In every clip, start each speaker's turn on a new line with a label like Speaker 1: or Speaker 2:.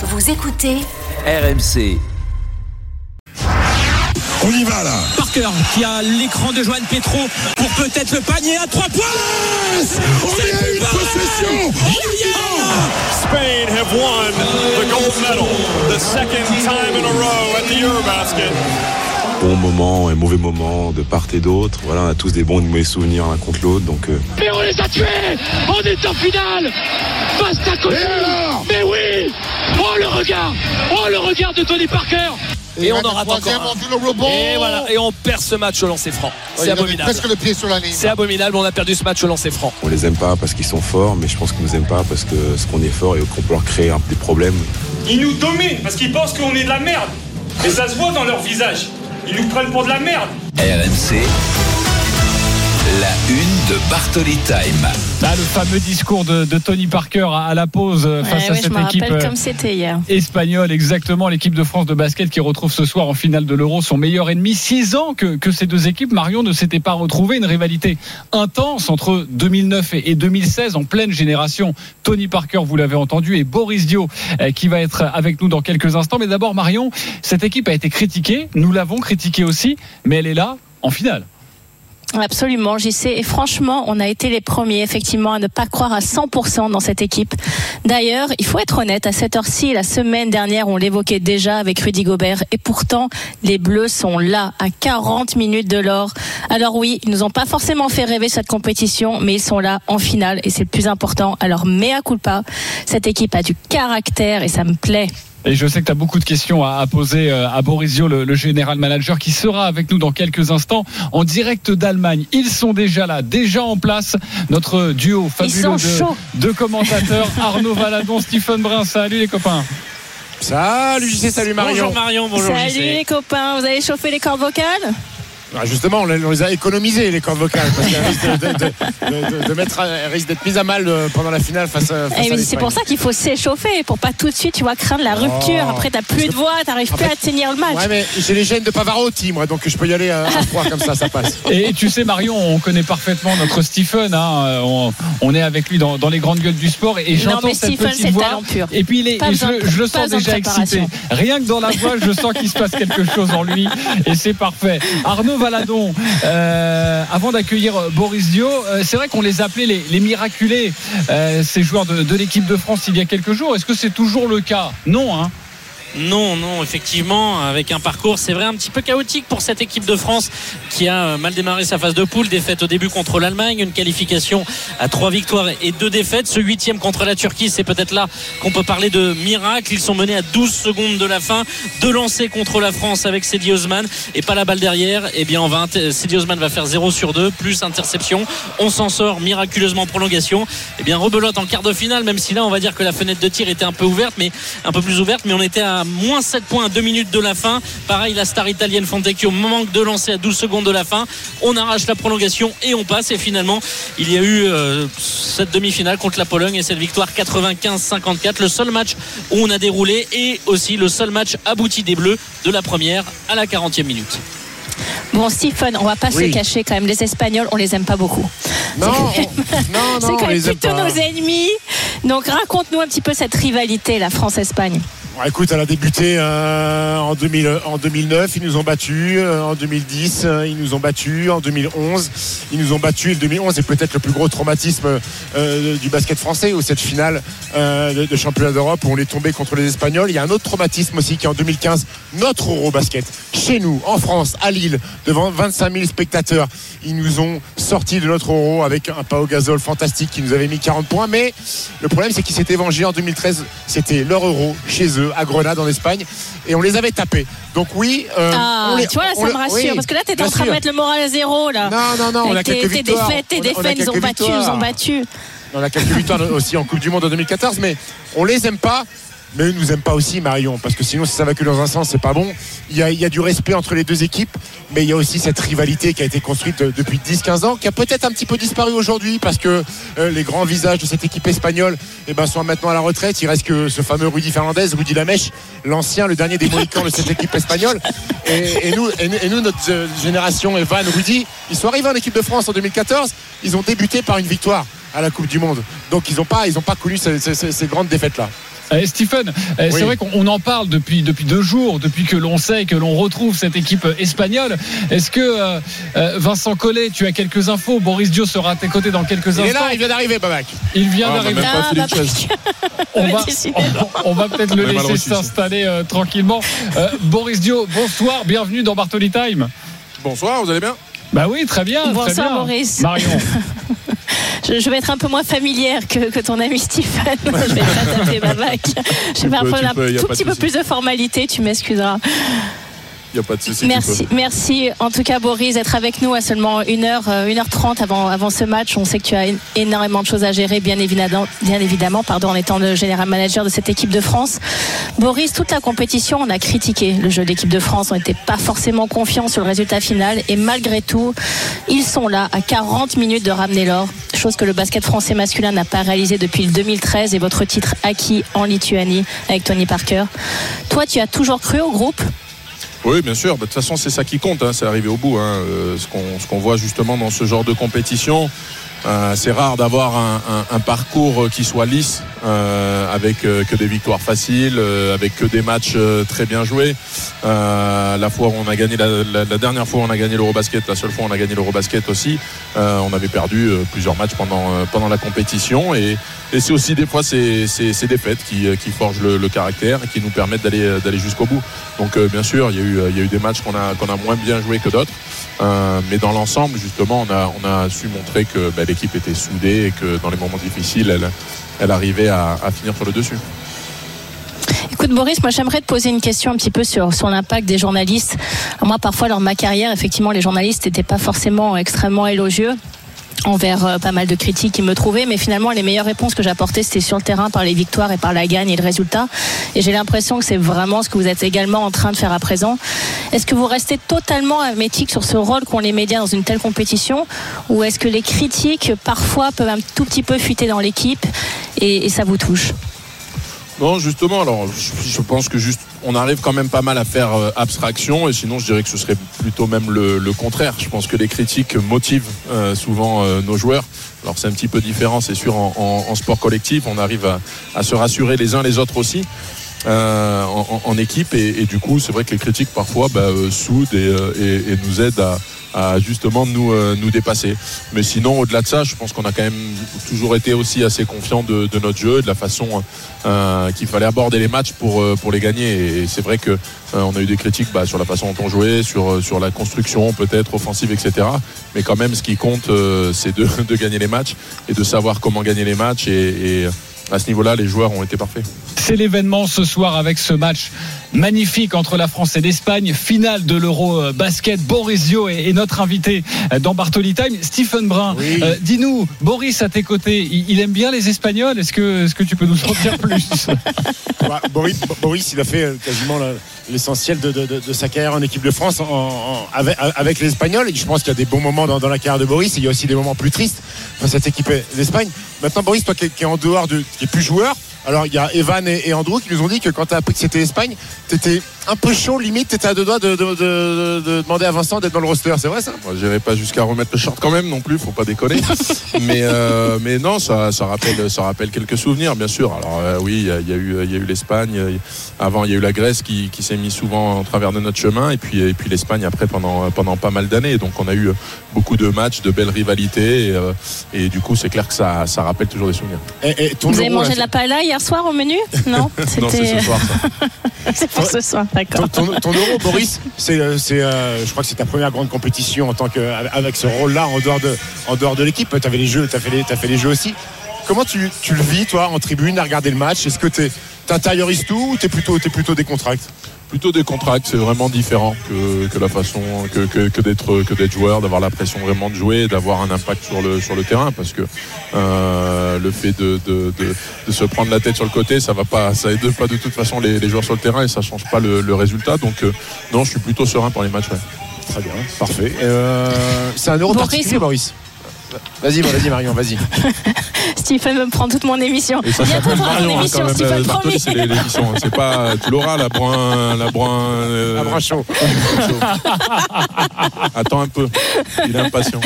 Speaker 1: Vous écoutez
Speaker 2: RMC.
Speaker 3: On y va là.
Speaker 4: Parker qui a l'écran de Joanne Petro pour peut-être le panier à 3 points
Speaker 3: On est à une possession.
Speaker 5: Spain have won the gold medal, the second time in a row at the Eurobasket.
Speaker 6: Bon moment et mauvais moment de part et d'autre. Voilà, on a tous des bons et de mauvais souvenirs l'un contre l'autre. Donc, euh,
Speaker 7: Mais on les a tués On est en finale Basta
Speaker 3: Et alors
Speaker 7: Mais oui Oh le regard Oh le regard de Tony Parker
Speaker 4: Et on en rate encore un. Et voilà, et on perd ce match au lancer franc. C'est abominable.
Speaker 8: presque le pied sur la ligne.
Speaker 4: C'est abominable, on a perdu ce match au lancer franc.
Speaker 6: on les aime pas parce qu'ils sont forts, mais je pense qu'ils nous aiment pas parce que ce qu'on est fort et qu'on peut leur créer un- des problèmes.
Speaker 5: Ils nous dominent parce qu'ils pensent qu'on est de la merde. Et ça se voit dans leur visage. Ils nous prennent pour de la merde.
Speaker 2: RMC. La une de Bartoli Time.
Speaker 9: Là, le fameux discours de, de Tony Parker à, à la pause euh, face
Speaker 10: Ouais,
Speaker 9: à cette
Speaker 10: me
Speaker 9: équipe
Speaker 10: rappelle
Speaker 9: euh,
Speaker 10: comme c'était hier.
Speaker 9: espagnole, exactement l'équipe de France de basket qui retrouve ce soir en finale de l'Euro son meilleur ennemi. Six ans que, que ces deux équipes, Marion, ne s'étaient pas retrouvées. Une rivalité intense entre 2009 et, et 2016 en pleine génération. Tony Parker, vous l'avez entendu, et Boris Dio euh, qui va être avec nous dans quelques instants. Mais d'abord, Marion, cette équipe a été critiquée. Nous l'avons critiquée aussi, mais elle est là en finale.
Speaker 10: Absolument, j'y sais. Et franchement, on a été les premiers, effectivement, à ne pas croire à 100% dans cette équipe. D'ailleurs, il faut être honnête, à cette heure-ci, la semaine dernière, on l'évoquait déjà avec Rudy Gobert. Et pourtant, les Bleus sont là, à 40 minutes de l'or. Alors oui, ils nous ont pas forcément fait rêver cette compétition, mais ils sont là en finale et c'est le plus important. Alors, mea culpa. Cette équipe a du caractère et ça me plaît.
Speaker 9: Et je sais que tu as beaucoup de questions à, poser euh, à Borisio, le, le général manager, qui sera avec nous dans quelques instants en direct d'Allemagne. Ils sont déjà là, déjà en place. Notre duo fabuleux de, commentateurs, Arnaud Valadon, Stephen Brun. Salut les copains.
Speaker 3: Salut JC, salut Marion
Speaker 4: Bonjour Marion, bonjour
Speaker 10: Salut
Speaker 4: JC.
Speaker 10: les copains, vous avez chauffé les cordes vocales?
Speaker 3: Ah, Justement, on les, a économisés les cordes vocales parce qu'elles risquent de, de- de- de- de mettre, risquent d'être mises à mal euh, pendant la finale face, à- face
Speaker 10: Eh
Speaker 3: à
Speaker 10: c'est pour ça qu'il faut s'échauffer pour pas tout de suite, tu vois, craindre la rupture.
Speaker 3: Oh.
Speaker 10: Après, t'as plus de voix, t'arrives plus
Speaker 3: fait-
Speaker 10: à tenir le match.
Speaker 3: Ouais, mais j'ai les gènes de Pavarotti, moi, donc je peux y aller à, à froid comme ça, ça passe.
Speaker 9: Et tu sais, Marion, on connaît parfaitement notre Stephen. hein. Euh, On, on est avec lui dans, dans les grandes gueules du sport. Et
Speaker 10: non,
Speaker 9: j'entends
Speaker 10: mais
Speaker 9: cette
Speaker 10: Stephen,
Speaker 9: petite voix.
Speaker 10: talent pur.
Speaker 9: Et puis, il est, je, je le sens déjà excité. Rien que dans la voix, je sens qu'il se passe quelque chose en lui. Et c'est parfait. Arnaud Valadon, euh, avant d'accueillir Boris Dio, euh, c'est vrai qu'on les appelait les, miraculés, euh, ces joueurs de, de l'équipe de France il y a quelques jours. Est-ce que c'est toujours le cas? Non, hein
Speaker 4: Non, non, effectivement, avec un parcours, c'est vrai, un petit peu chaotique pour cette équipe de France qui a euh, mal démarré sa phase de poule, défaite au début contre l'Allemagne, une qualification à trois victoires et deux défaites. Ce huitième contre la Turquie, c'est peut-être là qu'on peut parler de miracle. Ils sont menés à 12 secondes de la fin, deux lancers contre la France avec Cedi Osman et pas la balle derrière. Eh bien, on Osman va faire 0 sur 2, plus interception. On s'en sort miraculeusement en prolongation. Eh bien, rebelote en quart de finale, même si là, on va dire que la fenêtre de tir était un peu ouverte, mais un peu plus ouverte, mais on était à moins 7 points à 2 minutes de la fin. Pareil, la star italienne Fontecchio manque de lancer à 12 secondes de la fin. On arrache la prolongation et on passe. Et finalement, il y a eu euh, cette demi-finale contre la Pologne et cette victoire 95-54. Le seul match où on a déroulé et aussi le seul match abouti des Bleus de la première à la 40e minute.
Speaker 10: Bon, Stephen, on va pas
Speaker 3: Oui.
Speaker 10: se cacher quand même. Les Espagnols, on les aime pas beaucoup.
Speaker 3: Non,
Speaker 10: C'est
Speaker 3: non, non,
Speaker 10: quand même plutôt
Speaker 3: pas.
Speaker 10: nos ennemis. Donc, raconte-nous un petit peu cette rivalité, la France-Espagne.
Speaker 3: Écoute, elle a débuté euh, en, 2000 en 2009, ils nous ont battus. euh, en 2010, euh, ils nous ont battus. En 2011, ils nous ont battus. Et le 2011 est peut-être le plus gros traumatisme euh, du basket français, ou cette finale euh, de, championnat d'Europe où on est tombé contre les Espagnols. Il y a un autre traumatisme aussi qui est en 2015, notre Eurobasket. Chez nous, en France, à Lille, devant 25 000 spectateurs, ils nous ont sorti de notre Euro avec un Pau Gasol fantastique qui nous avait mis 40 points. Mais le problème, c'est qu'ils s'étaient vengés en 2013. C'était leur Euro chez eux, à Grenade, en Espagne. Et on les avait tapés. Donc oui. euh,
Speaker 10: Ah,
Speaker 3: les-
Speaker 10: tu vois, là, ça me rassure.
Speaker 3: oui,
Speaker 10: parce que là, t'es en train de mettre le moral à zéro, là.
Speaker 3: Non, non, non, on a
Speaker 10: tes-
Speaker 3: quelques
Speaker 10: tes
Speaker 3: victoires.
Speaker 10: défaites, tes
Speaker 3: on a
Speaker 10: défaites, ils ont battu, ils ont battu.
Speaker 3: On a quelques victoires aussi en Coupe du Monde en 2014, mais on les aime pas. Mais eux nous aiment pas aussi, Marion, parce que sinon, si ça va que dans un sens, c'est pas bon. Il y, a, du respect entre les deux équipes, mais il y a aussi cette rivalité qui a été construite euh, depuis 10-15 ans, qui a peut-être un petit peu disparu aujourd'hui, parce que euh, les grands visages de cette équipe espagnole eh ben, sont maintenant à la retraite. Il reste que ce fameux Rudy Fernandez, Rudy Lamèche, l'ancien, le dernier des Mohicans de cette équipe espagnole. Et, nous, notre euh, génération, Evan, Rudy, ils sont arrivés en équipe de France en 2014. Ils ont débuté par une victoire à la Coupe du Monde. Donc ils n'ont pas, connu ces, grandes défaites-là.
Speaker 9: Eh, Stephen, eh, c'est vrai qu'on en parle depuis, depuis deux jours, depuis que l'on sait que l'on retrouve cette équipe espagnole. Est-ce que euh, euh, Vincent Collet, tu as quelques infos? Boris Dio sera à tes côtés dans quelques
Speaker 3: Il est
Speaker 9: instants.
Speaker 3: là, il vient d'arriver, Babac.
Speaker 9: Il vient
Speaker 6: Ah,
Speaker 9: d'arriver.
Speaker 10: Ah.
Speaker 9: On va, on, on va peut-être le laisser s'installer euh, tranquillement. Euh, Boris Dio, bonsoir, bienvenue dans Bartoli Time.
Speaker 6: Bonsoir, vous allez bien?
Speaker 9: Bah oui, très bien. très
Speaker 10: Bonsoir,
Speaker 9: bien.
Speaker 10: Maurice.
Speaker 9: Marion.
Speaker 10: Je, je vais être un peu moins familière que, que ton ami Stéphane. je vais pas taper Babac. Je vais faire un tout petit peu plus de formalité, tu m'excuseras.
Speaker 6: Il n'y a pas de souci.
Speaker 10: Merci, merci en tout cas Boris d'être avec nous à seulement 1h, 1h30 avant, avant ce match. On sait que tu as énormément de choses à gérer, bien évidemment, bien évidemment pardon, en étant le général manager de cette équipe de France. Boris, toute la compétition, on a critiqué le jeu de l'équipe de France. On n'était pas forcément confiants sur le résultat final. Et malgré tout, ils sont là à 40 minutes de ramener l'or. Chose que le basket français masculin n'a pas réalisé depuis le 2013 et votre titre acquis en Lituanie avec Tony Parker. Toi, tu as toujours cru au groupe?
Speaker 6: Oui, bien sûr. De toute façon, c'est ça qui compte. hein, C'est arriver au bout. hein. Euh, ce qu'on ce qu'on voit justement dans ce genre de compétition, euh, c'est rare d'avoir un, un- un parcours qui soit lisse, euh, avec euh, que des victoires faciles, euh, avec que des matchs euh, très bien joués. Euh, la fois où on a gagné la, la- dernière fois, on a gagné l'Eurobasket. La seule fois, on a gagné l'Eurobasket aussi. Euh, on avait perdu euh, plusieurs matchs pendant euh, pendant la compétition et, et c'est aussi des fois ces, ces, ces défaites qui, euh, qui forgent le, le caractère et qui nous permettent d'aller euh, d'aller jusqu'au bout. Donc euh, bien sûr, il y a eu euh, il y a eu des matchs qu'on a qu'on a moins bien joué que d'autres, Euh, mais dans l'ensemble, justement, on a on a su montrer que bah, l'équipe était soudée et que dans les moments difficiles, elle arrivait à, finir sur le dessus.
Speaker 10: Écoute Boris, moi j'aimerais te poser une question un petit peu sur, sur l'impact des journalistes. Moi parfois lors de ma carrière, effectivement les journalistes n'étaient pas forcément extrêmement élogieux envers euh, pas mal de critiques qui me trouvaient, mais finalement les meilleures réponses que j'apportais c'était sur le terrain par les victoires et par la gagne et le résultat. Et j'ai l'impression que c'est vraiment ce que vous êtes également en train de faire à présent. Est-ce que vous restez totalement hermétique sur ce rôle qu'ont les médias dans une telle compétition, ou est-ce que les critiques parfois peuvent un tout petit peu fuiter dans l'équipe et- et ça vous touche?
Speaker 6: Non, justement, alors je, pense que juste on arrive quand même pas mal à faire euh, abstraction et sinon je dirais que ce serait plutôt même le, contraire. Je pense que les critiques motivent euh, souvent euh, nos joueurs. Alors c'est un petit peu différent, c'est sûr, en, sport collectif, on arrive à, se rassurer les uns les autres aussi. en, équipe et, du coup c'est vrai que les critiques parfois bah, soudent et nous aident à, à justement nous, euh, nous dépasser. Mais sinon, au-delà de ça, je pense qu'on a quand même toujours été aussi assez confiant de, notre jeu, de la façon euh, qu'il fallait aborder les matchs pour, euh, pour les gagner. Et c'est vrai que euh, on a eu des critiques bah, sur la façon dont on jouait, sur, sur la construction peut-être offensive, etc. Mais quand même, ce qui compte, c'est de, de gagner les matchs et de savoir comment gagner les matchs. Et à ce niveau-là, les joueurs ont été parfaits.
Speaker 9: C'est l'événement ce soir avec ce match magnifique entre la France et l'Espagne, finale de l'Euro euh, basket. Borisio est, est notre invité euh, dans Bartoli Time. Stephen Brun,
Speaker 3: Oui.
Speaker 9: euh, dis-nous, Boris à tes côtés, il, il aime bien les Espagnols? Est-ce que, est-ce que tu peux nous en dire plus?
Speaker 3: Bah, Boris, Boris, il a fait quasiment la- l'essentiel de, de- de- de sa carrière en équipe de France en- en- avec, avec. Et je pense qu'il y a des bons moments dans, dans la carrière de Boris. Il y a aussi des moments plus tristes dans cette équipe d'Espagne. Maintenant, Boris, toi qui es, qui en dehors de, qui est plus joueur. Alors, il y a Evan et, et Andrew qui nous ont dit que quand tu as appris que c'était l'Espagne, tu étais un peu chaud, limite, tu étais à deux doigts de, de- de- de- de demander à Vincent d'être dans le roster. C'est vrai ça
Speaker 6: Moi, j'irai pas jusqu'à remettre le short quand même non plus, faut pas déconner. mais, euh, mais non, ça, ça, rappelle, ça rappelle quelques souvenirs, bien sûr. Alors euh, oui, il y, y a eu, il y a eu l'Espagne. euh, Avant, il y a eu la Grèce qui, qui s'est mis souvent en travers de notre chemin, et puis, et puis l'Espagne après pendant, pendant pas mal d'années. Donc on a eu beaucoup de matchs, de belles rivalités, et, euh, et du coup, c'est clair que ça, ça rappelle toujours des souvenirs.
Speaker 3: et, et ton
Speaker 10: Vous avez mangé
Speaker 3: là,
Speaker 10: de la paella hier soir au menu? Non
Speaker 6: Non, c'est ce soir. Ça.
Speaker 10: c'est pour ce soir,
Speaker 3: Ton, euro, Boris, euh, euh, je crois que c'est ta première grande compétition en tant que, avec ce rôle-là en dehors de, en dehors de l'équipe. Tu avais les jeux, t'as fait les, jeux aussi. Comment tu, tu le vis, toi, en tribune, à regarder le match? Est-ce que tu intériorises tout ou t'es plutôt, t'es plutôt
Speaker 6: Plutôt des contracts, c'est vraiment différent que, que la façon que, que, que d'être que d'être joueur, d'avoir la pression vraiment de jouer, et d'avoir un impact sur le sur le terrain, parce que euh, le fait de, de, de, de se prendre la tête sur le côté, ça va pas, ça aide pas de toute façon les, les joueurs sur le terrain et ça change pas le, le résultat. Donc euh, non, je suis plutôt serein pour les matchs. ouais.
Speaker 3: Très bien, parfait. Euh, c'est un euro
Speaker 10: Boris,
Speaker 3: particulier, Boris. Vas-y, vas-y Marion, vas-y.
Speaker 10: Stephen me prend toute mon émission.
Speaker 6: Et ça
Speaker 10: Bientôt ton
Speaker 6: Marion, hein,
Speaker 10: émission. Stephen,
Speaker 6: euh,
Speaker 10: promis.
Speaker 6: c'est les- l'émission. C'est pas. Tu l'auras, la brun. La brun. euh,
Speaker 3: Un bras chaud.
Speaker 6: Attends un peu. Il est impatient.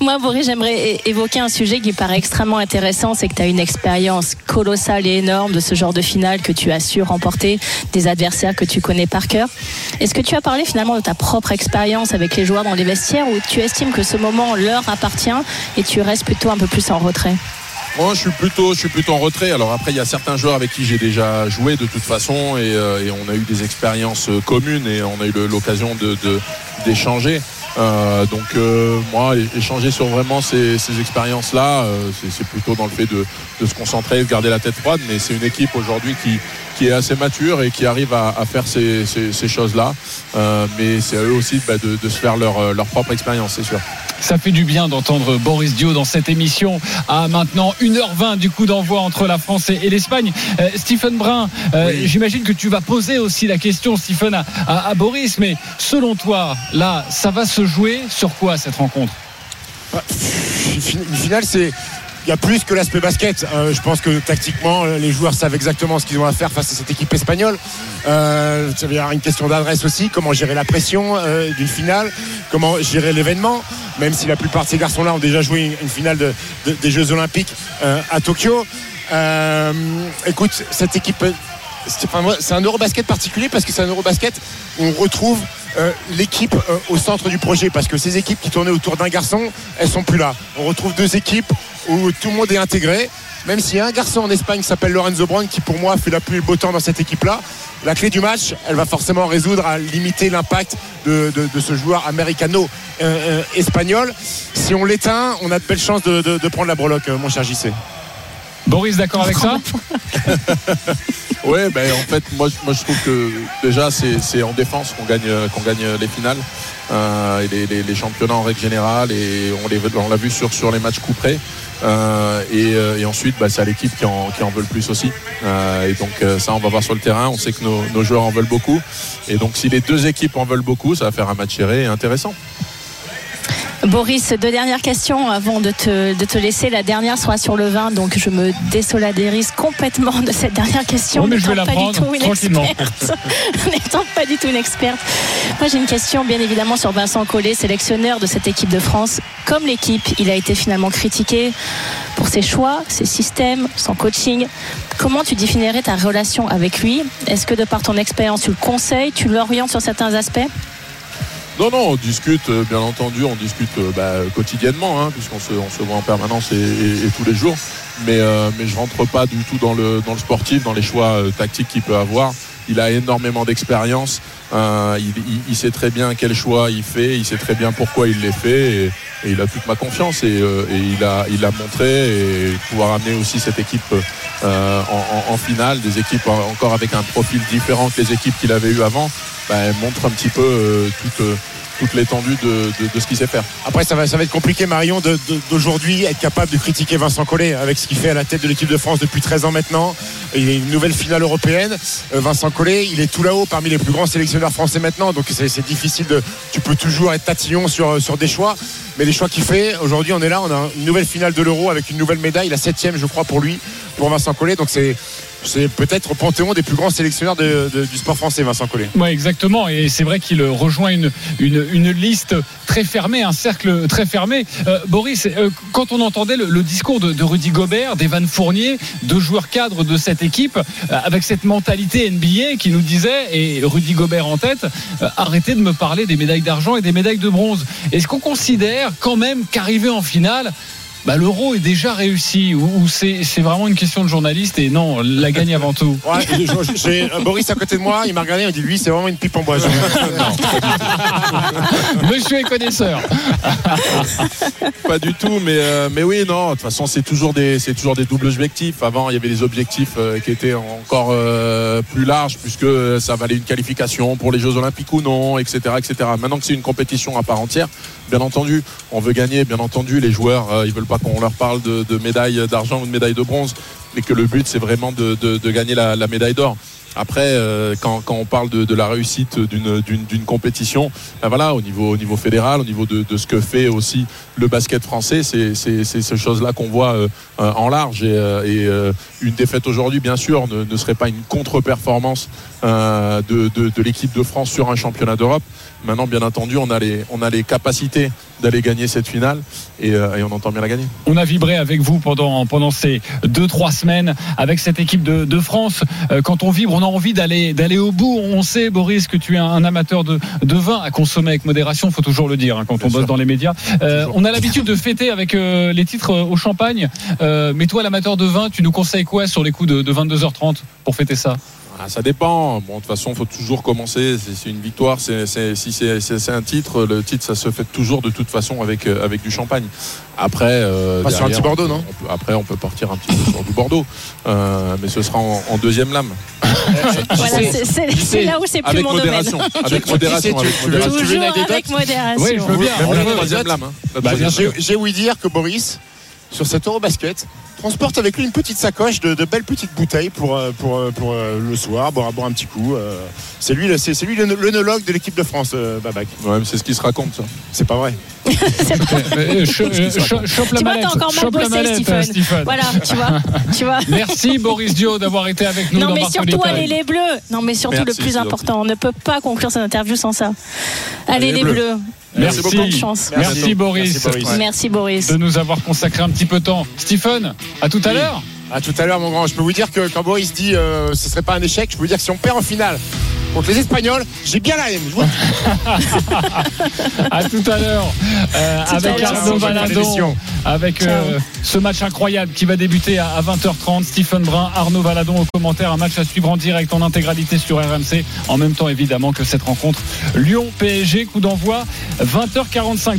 Speaker 10: Moi, Boris, j'aimerais évoquer un sujet qui paraît extrêmement intéressant. C'est que tu as une expérience colossale et énorme de ce genre de finale que tu as su remporter, des adversaires que tu connais par cœur. Est-ce que tu as parlé finalement de ta propre expérience avec les joueurs dans les vestiaires ou tu estimes que ce moment leur appartient et tu restes plutôt un peu plus en retrait
Speaker 6: Moi, je suis plutôt, je suis plutôt en retrait. Alors après, il y a certains joueurs avec qui j'ai déjà joué de toute façon, et, euh, on a eu des expériences euh, communes et on a eu l'occasion d'échanger. Euh, donc moi, échanger sur vraiment ces, ces expériences-là, c'est- plutôt dans le fait de, se concentrer, de garder la tête froide. Mais c'est une équipe aujourd'hui qui est assez mature et qui arrive à, faire ces, choses-là. Mais c'est à eux aussi bah, de, se faire leur propre expérience, c'est sûr.
Speaker 9: Ça fait du bien d'entendre Boris Dio dans cette émission à maintenant 1h20 du coup d'envoi entre la France et, l'Espagne. Euh, Stephen Brun, euh, j'imagine que tu vas poser aussi la question, Stephen, à, à- à Boris, mais selon toi, là, ça va se jouer? Sur quoi cette rencontre?
Speaker 3: Fin- une finale, c'est. Il y a plus que l'aspect basket. Euh, je pense que tactiquement, euh, les joueurs savent exactement ce qu'ils ont à faire face à cette équipe espagnole. Euh, ça veut dire une question d'adresse aussi. Comment gérer la pression euh, d'une finale? Comment gérer l'événement? Même si la plupart de ces garçons-là ont déjà joué une, finale de- de- des Jeux Olympiques à Tokyo. Écoute, cette équipe. c'est un Eurobasket particulier parce que c'est un Eurobasket où on retrouve euh, l'équipe euh, au centre du projet parce que ces équipes qui tournaient autour d'un garçon, elles sont plus là. On retrouve deux équipes où tout le monde est intégré. Même s'il y a un garçon en Espagne qui s'appelle Lorenzo Brown qui pour moi fait la pluie et le beau temps dans cette équipe-là, la clé du match, elle va forcément résoudre à limiter l'impact de, de- de ce joueur américano-espagnol. si on l'éteint, on a de belles chances de, de- de prendre la breloque, euh, mon cher JC.
Speaker 9: Boris, d'accord avec ça?
Speaker 6: Ouais, ben en fait, moi, je- trouve que déjà c'est en défense qu'on gagne qu'on gagne les finales, euh, et les, championnats en règle générale, et on l'a vu sur sur les matchs couperés. Euh, et, euh, et ensuite, bah, c'est à l'équipe qui en, qui en veut le plus aussi. Et donc ça, on va voir sur le terrain. On sait que nos, nos joueurs en veulent beaucoup. Et donc si les deux équipes en veulent beaucoup, ça va faire un match serré et intéressant.
Speaker 10: Boris, deux dernières questions avant de te, de te laisser. La dernière sera sur le vin, donc je me désolidarise complètement de cette dernière question.
Speaker 9: Mais je vais
Speaker 10: n'étant
Speaker 9: la
Speaker 10: pas du
Speaker 9: prendre
Speaker 10: tout une
Speaker 9: tranquillement.
Speaker 10: experte. N'étant pas du tout une experte. Moi, j'ai une question, bien évidemment, sur Vincent Collet, sélectionneur de cette équipe de France. Comme l'équipe, il a été finalement critiqué pour ses choix, ses systèmes, son coaching. Comment tu définirais ta relation avec lui? Est-ce que de par ton expérience, tu le conseilles, tu l'orientes sur certains aspects?
Speaker 6: Non, non, on discute, euh, bien entendu, on discute euh, bah, quotidiennement, hein, puisqu'on se, on se voit en permanence et, et- et tous les jours. Mais, euh, mais je rentre pas du tout dans le, dans le sportif, dans les choix euh, tactiques qu'il peut avoir. Il a énormément d'expérience. Euh, il, il- il sait très bien quel choix il fait. Il sait très bien pourquoi il les fait. Et, il a toute ma confiance. Et, euh, et il, a, il a montré et pouvoir amener aussi cette équipe euh, en, finale, des équipes en- encore avec un profil différent que les équipes qu'il avait eues avant, elle montre un petit peu euh, toute, euh, toute l'étendue de, de- ce qu'il sait faire.
Speaker 3: Après, ça va, ça va être compliqué, Marion, d'aujourd'hui être capable de critiquer Vincent Collet avec ce qu'il fait à la tête de l'équipe de France depuis 13 ans maintenant. Il est une nouvelle finale européenne. Euh, Vincent Collet, il est tout là-haut parmi les plus grands sélectionneurs français maintenant. Donc c'est difficile de. Tu peux toujours être tatillon sur, sur des choix. Mais les choix qu'il fait, aujourd'hui, on est là, on a une nouvelle finale de l'Euro avec une nouvelle médaille, la septième, je crois, pour lui, Vincent Collet. Donc c'est. C'est peut-être au panthéon des plus grands sélectionneurs du sport français, Vincent Collet.
Speaker 9: Oui, exactement. Et c'est vrai qu'il rejoint une, une, une liste très fermée, un cercle très fermé. Euh, Boris, euh, quand on entendait le, discours de, Rudy Gobert, d'Evan Fournier, deux joueurs cadres de cette équipe, euh, avec cette mentalité NBA qui nous disait, et Rudy Gobert en tête, euh, arrêtez de me parler des médailles d'argent et des médailles de bronze. Est-ce qu'on considère quand même qu'arriver en finale, bah, l'euro est déjà réussi ou, ou c'est c'est vraiment une question de journaliste et non, la gagne avant tout
Speaker 3: Ouais, j'ai- euh, Boris à côté de moi, il m'a regardé, il m'a dit lui, c'est vraiment une pipe en bois.
Speaker 9: Monsieur est connaisseur.
Speaker 6: Pas du tout, mais, euh, mais oui, non, de toute façon, c'est toujours, des, c'est toujours des doubles objectifs. Avant, il y avait des objectifs euh, qui étaient encore euh, plus larges, puisque ça valait une qualification pour les Jeux Olympiques ou non, etc. etc. Maintenant que c'est une compétition à part entière, bien entendu, on veut gagner, bien entendu, les joueurs, euh, ils veulent pas qu'on leur parle de, médaille d'argent ou de médaille de bronze, mais que le but, c'est vraiment de, gagner la, médaille d'or. Après, euh, quand, on parle de, la réussite d'une, compétition, ben voilà, au niveau, au niveau fédéral, au niveau de, ce que fait aussi le basket français, c'est, ces choses-là qu'on voit euh, en large. Et, une défaite aujourd'hui, bien sûr, ne, serait pas une contre-performance de l'équipe de France sur un championnat d'Europe. Maintenant, bien entendu, on a les, on a les capacités d'aller gagner cette finale et, euh, et on entend bien la gagner.
Speaker 9: On a vibré avec vous pendant, pendant ces deux, trois semaines avec cette équipe de, de France. Euh, quand on vibre, on a envie d'aller, d'aller au bout. On sait, Boris, que tu es un amateur de, de vin à consommer avec modération. faut toujours le dire hein, quand on bosse dans les médias. Euh, on a l'habitude de fêter avec les titres au champagne. Mais toi, l'amateur de vin, tu nous conseilles quoi sur les coups de, de 22h30 pour fêter ça?
Speaker 6: Ah, ça dépend. Bon, de toute façon, il faut toujours commencer. C'est c'est une victoire. C'est c'est- si c'est un titre, le titre, ça se fait toujours de toute façon avec, euh, avec du champagne. Après, euh,
Speaker 3: sur un petit Bordeaux, non
Speaker 6: on peut- Après, on peut partir un petit peu sur du Bordeaux. Euh, mais ce sera en, en deuxième lame.
Speaker 10: Voilà, c'est- là où c'est plus
Speaker 6: Avec
Speaker 10: mon domaine.
Speaker 6: modération. Avec modération.
Speaker 3: tu-
Speaker 6: avec
Speaker 3: tu veux-
Speaker 6: modération.
Speaker 3: tu veux une
Speaker 10: Toujours
Speaker 3: anecdote
Speaker 10: avec modération.
Speaker 9: Oui, je veux bien.
Speaker 3: Même
Speaker 6: La troisième lame. hein.
Speaker 9: Bah,
Speaker 3: j'ai ouï dire que Boris, sur cet Eurobasket, transporte avec lui une petite sacoche de, de belles petites bouteilles pour, euh, pour, euh, pour euh, le soir, boire, boire un petit coup. C'est lui, le- c'est c'est lui l'œnologue de l'équipe de France, Babac.
Speaker 6: Ouais, mais c'est ce qui se raconte, ça.
Speaker 3: C'est pas vrai.
Speaker 9: Euh, cho- euh, cho- Chope la
Speaker 10: Tu vois,
Speaker 9: mallette.
Speaker 10: t'as encore mal
Speaker 9: Chope la
Speaker 10: bossé,
Speaker 9: mallette,
Speaker 10: Stephen.
Speaker 9: Stephen.
Speaker 10: Voilà, tu vois, tu vois.
Speaker 9: Merci Boris Dio d'avoir été avec nous
Speaker 10: Non
Speaker 9: dans
Speaker 10: mais surtout allez les bleus. Non mais surtout
Speaker 6: Merci,
Speaker 10: le plus important, on ne peut pas conclure cette interview sans ça. Allez, les bleus.
Speaker 9: Merci,
Speaker 6: beaucoup.
Speaker 10: Bonne chance.
Speaker 9: Merci,
Speaker 3: Merci.
Speaker 9: Boris,
Speaker 3: Merci, Boris.
Speaker 10: Merci Boris.
Speaker 9: de nous avoir consacré un petit peu de temps. Stephen, à tout à l'heure.
Speaker 3: À tout à l'heure, mon grand. Je peux vous dire que quand Boris dit euh, ce serait pas un échec, je peux vous dire que si on perd en finale contre les Espagnols, j'ai bien la haine.
Speaker 9: À tout à l'heure euh, avec. Arnaud Valadon, avec euh, ce match incroyable qui va débuter à, à 20h30. Stephen Brun, Arnaud Valadon au commentaire, un match à suivre en direct en intégralité sur RMC. En même temps, évidemment, que cette rencontre Lyon-PSG, coup d'envoi 20h45.